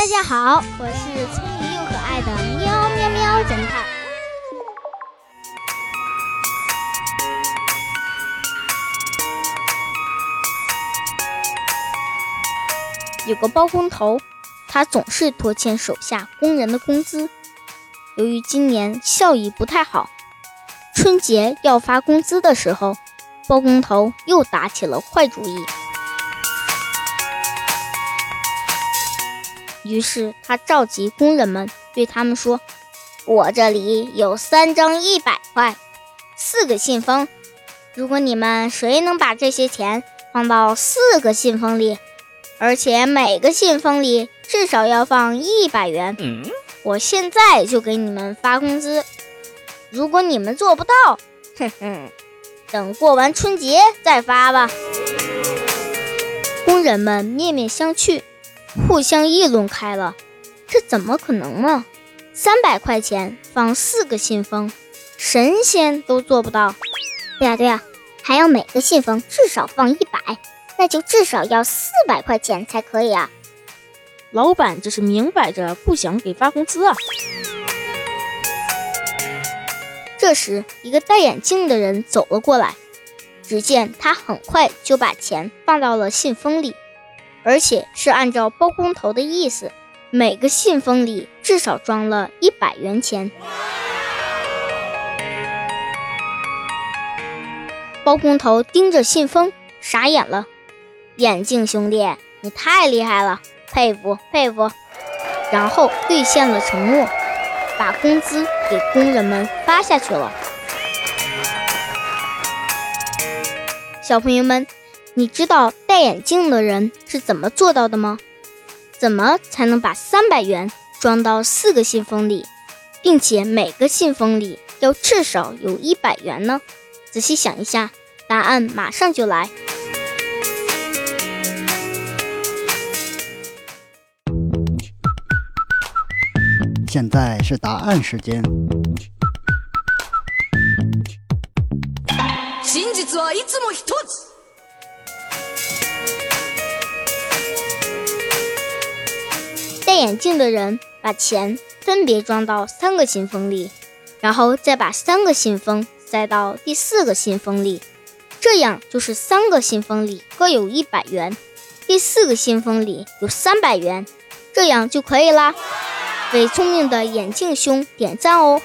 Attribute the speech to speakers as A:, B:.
A: 大家好，我是聪明又可爱的喵喵喵侦探。有个包工头，他总是拖欠手下工人的工资。由于今年效益不太好，春节要发工资的时候，包工头又打起了坏主意。于是他召集工人们，对他们说：“我这里有三张一百块，四个信封。如果你们谁能把这些钱放到四个信封里，而且每个信封里至少要放一百元，我现在就给你们发工资。如果你们做不到，哼哼，等过完春节再发吧。”工人们面面相觑。互相议论开了，这怎么可能呢？三百块钱放四个信封，神仙都做不到。
B: 对呀对呀，还要每个信封至少放一百，那就至少要四百块钱才可以啊！
C: 老板这是明摆着不想给发工资啊！
A: 这时，一个戴眼镜的人走了过来，只见他很快就把钱放到了信封里。而且是按照包工头的意思，每个信封里至少装了一百元钱。包工头盯着信封，傻眼了。眼镜兄弟，你太厉害了，佩服佩服。然后兑现了承诺，把工资给工人们发下去了。小朋友们。你知道戴眼镜的人是怎么做到的吗？怎么才能把三百元装到四个信封里，并且每个信封里要至少有一百元呢？仔细想一下，答案马上就来。
D: 现在是答案时间。
A: 眼镜的人把钱分别装到三个信封里，然后再把三个信封塞到第四个信封里，这样就是三个信封里各有一百元，第四个信封里有三百元，这样就可以啦。为聪明的眼镜兄点赞哦！